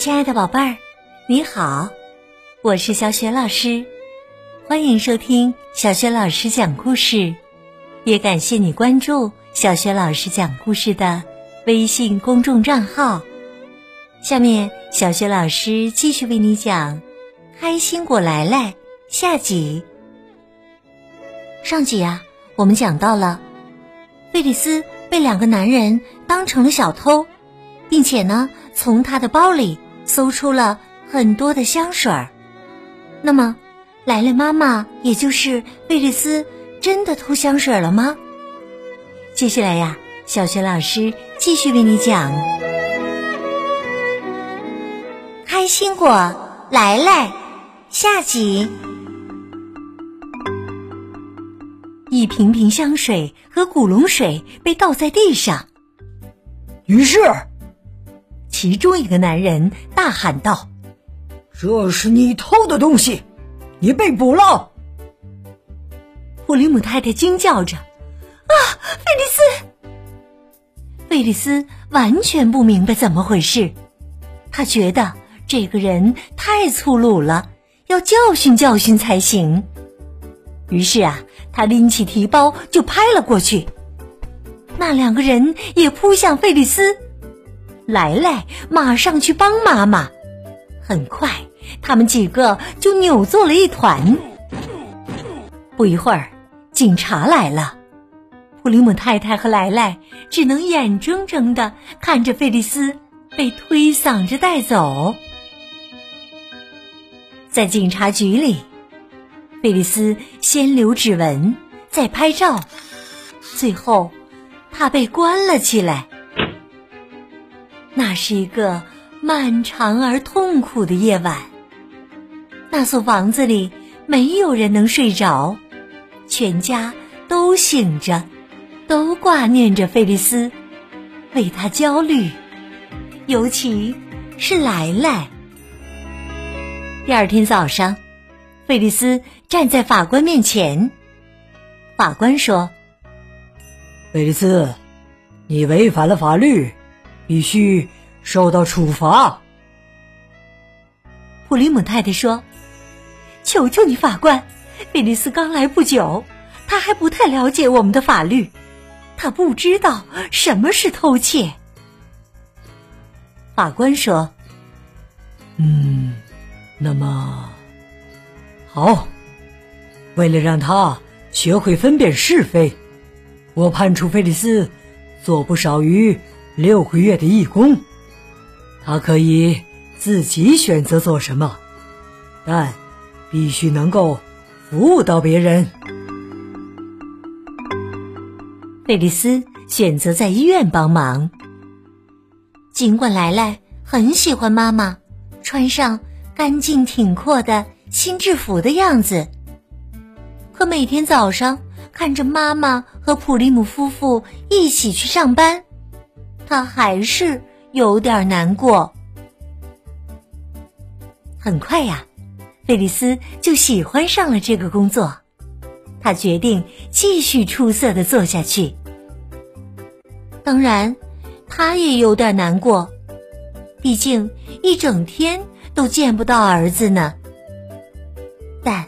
亲爱的宝贝儿，你好，我是小雪老师，欢迎收听小雪老师讲故事，也感谢你关注小雪老师讲故事的微信公众账号。下面，小雪老师继续为你讲《开心果来来》下集。上集啊，我们讲到了菲利斯被两个男人当成了小偷，并且呢，从他的包里搜出了很多的香水儿。那么，莱莱妈妈也就是贝利斯真的偷香水了吗？接下来呀，小学老师继续为你讲。开心果来来，下集。一瓶瓶香水和古龙水被倒在地上，于是，其中一个男人大喊道：“这是你偷的东西，你被捕了！”普里姆太太惊叫着：“啊，菲利斯！”菲利斯完全不明白怎么回事，他觉得。这个人太粗鲁了，要教训教训才行。于是啊，他拎起提包就拍了过去。那两个人也扑向费利斯，莱莱马上去帮妈妈。很快，他们几个就扭作了一团。不一会儿，警察来了，普里姆太太和莱莱只能眼睁睁的看着费利斯被推搡着带走。在警察局里，菲利斯先留指纹，再拍照，最后他被关了起来。那是一个漫长而痛苦的夜晚。那所房子里没有人能睡着，全家都醒着，都挂念着菲利斯，为他焦虑，尤其是莱莱。第二天早上，费利斯站在法官面前。法官说：“费利斯，你违反了法律，必须受到处罚。”普里姆太太说：“求求你，法官，菲利斯刚来不久，他还不太了解我们的法律，他不知道什么是偷窃。”法官说：“嗯。”那么，好，为了让他学会分辨是非，我判处菲利斯做不少于六个月的义工。他可以自己选择做什么，但必须能够服务到别人。贝利斯选择在医院帮忙，尽管莱莱很喜欢妈妈，穿上。干净挺阔的新制服的样子，可每天早上看着妈妈和普利姆夫妇一起去上班，他还是有点难过。很快呀，菲利斯就喜欢上了这个工作，他决定继续出色的做下去。当然，他也有点难过，毕竟一整天。都见不到儿子呢，但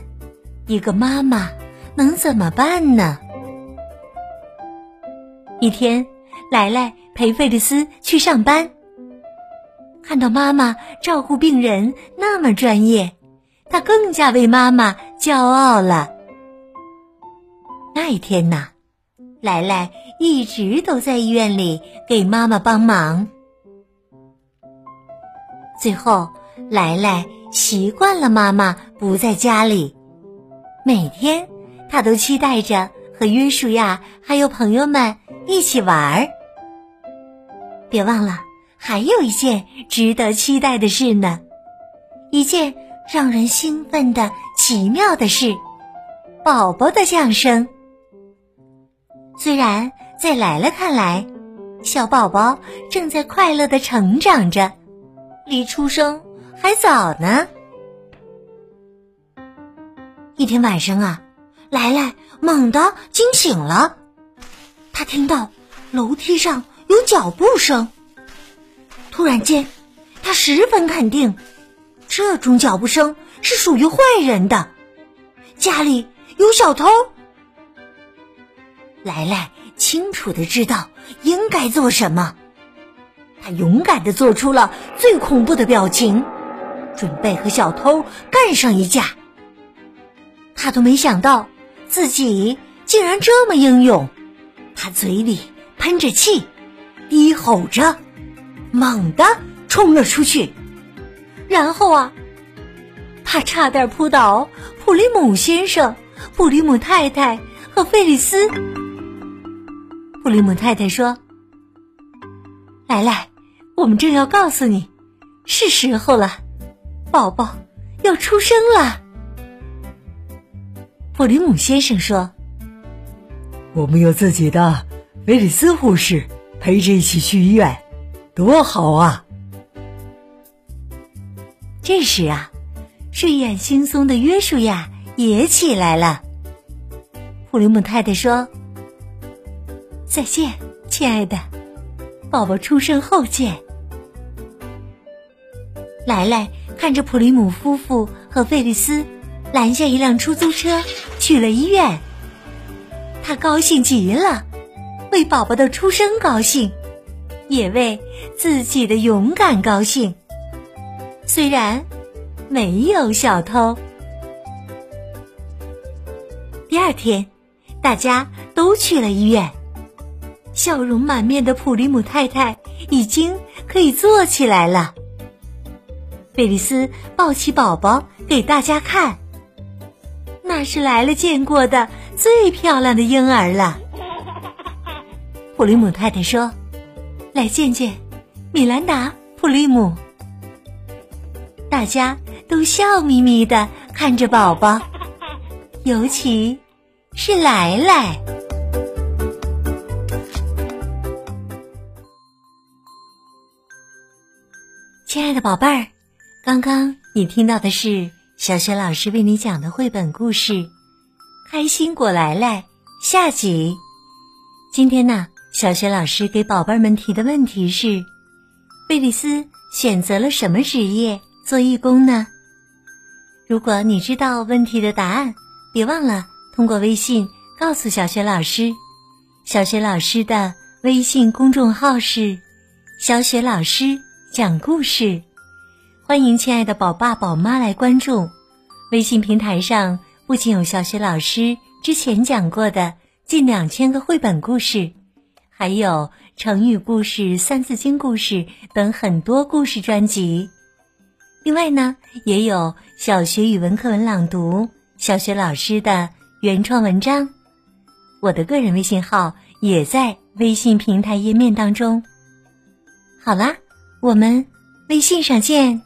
一个妈妈能怎么办呢？一天，莱莱陪费利斯去上班，看到妈妈照顾病人那么专业，他更加为妈妈骄傲了。那一天呐，莱莱一直都在医院里给妈妈帮忙，最后。莱莱习惯了妈妈不在家里，每天他都期待着和约书亚还有朋友们一起玩儿。别忘了，还有一件值得期待的事呢，一件让人兴奋的奇妙的事——宝宝的降生。虽然在莱莱看来，小宝宝正在快乐的成长着，离出生。还早呢。一天晚上啊，莱莱猛地惊醒了，他听到楼梯上有脚步声。突然间，他十分肯定，这种脚步声是属于坏人的，家里有小偷。来来清楚的知道应该做什么，他勇敢的做出了最恐怖的表情，准备和小偷干上一架。他都没想到自己竟然这么英勇，他嘴里喷着气，低吼着，猛地冲了出去。然后啊，他差点扑倒普利姆先生、普利姆太太和菲利斯。普利姆太太说：“来来，我们正要告诉你，是时候了，宝宝要出生了。”普利姆先生说：“我们有自己的菲利斯护士陪着一起去医院，多好啊！”这时啊，睡眼惺忪的约书亚也起来了。普林姆太太说。再见，亲爱的，宝宝出生后见。莱莱看着普林姆夫妇和费利斯拦下一辆出租车去了医院，他高兴极了，为宝宝的出生高兴，也为自己的勇敢高兴。虽然没有小偷。第二天，大家都去了医院。笑容满面的普利姆太太已经可以坐起来了。菲利斯抱起宝宝给大家看，那是来了见过的最漂亮的婴儿了。普利姆太太说：“来见见米兰达，普利姆。”大家都笑眯眯的看着宝宝，尤其是来来。亲爱的宝贝儿，刚刚你听到的是小雪老师为你讲的绘本故事《开心果来来》下集。今天呢，小雪老师给宝贝们提的问题是：贝利斯选择了什么职业做义工呢？如果你知道问题的答案，别忘了通过微信告诉小雪老师。小雪老师的微信公众号是“小雪老师”。讲故事，欢迎亲爱的宝爸宝妈来关注。微信平台上不仅有小学老师之前讲过的近两千个绘本故事，还有成语故事、三字经故事等很多故事专辑。另外呢，也有小学语文课文朗读、小学老师的原创文章。我的个人微信号也在微信平台页面当中。好啦。我们微信上见。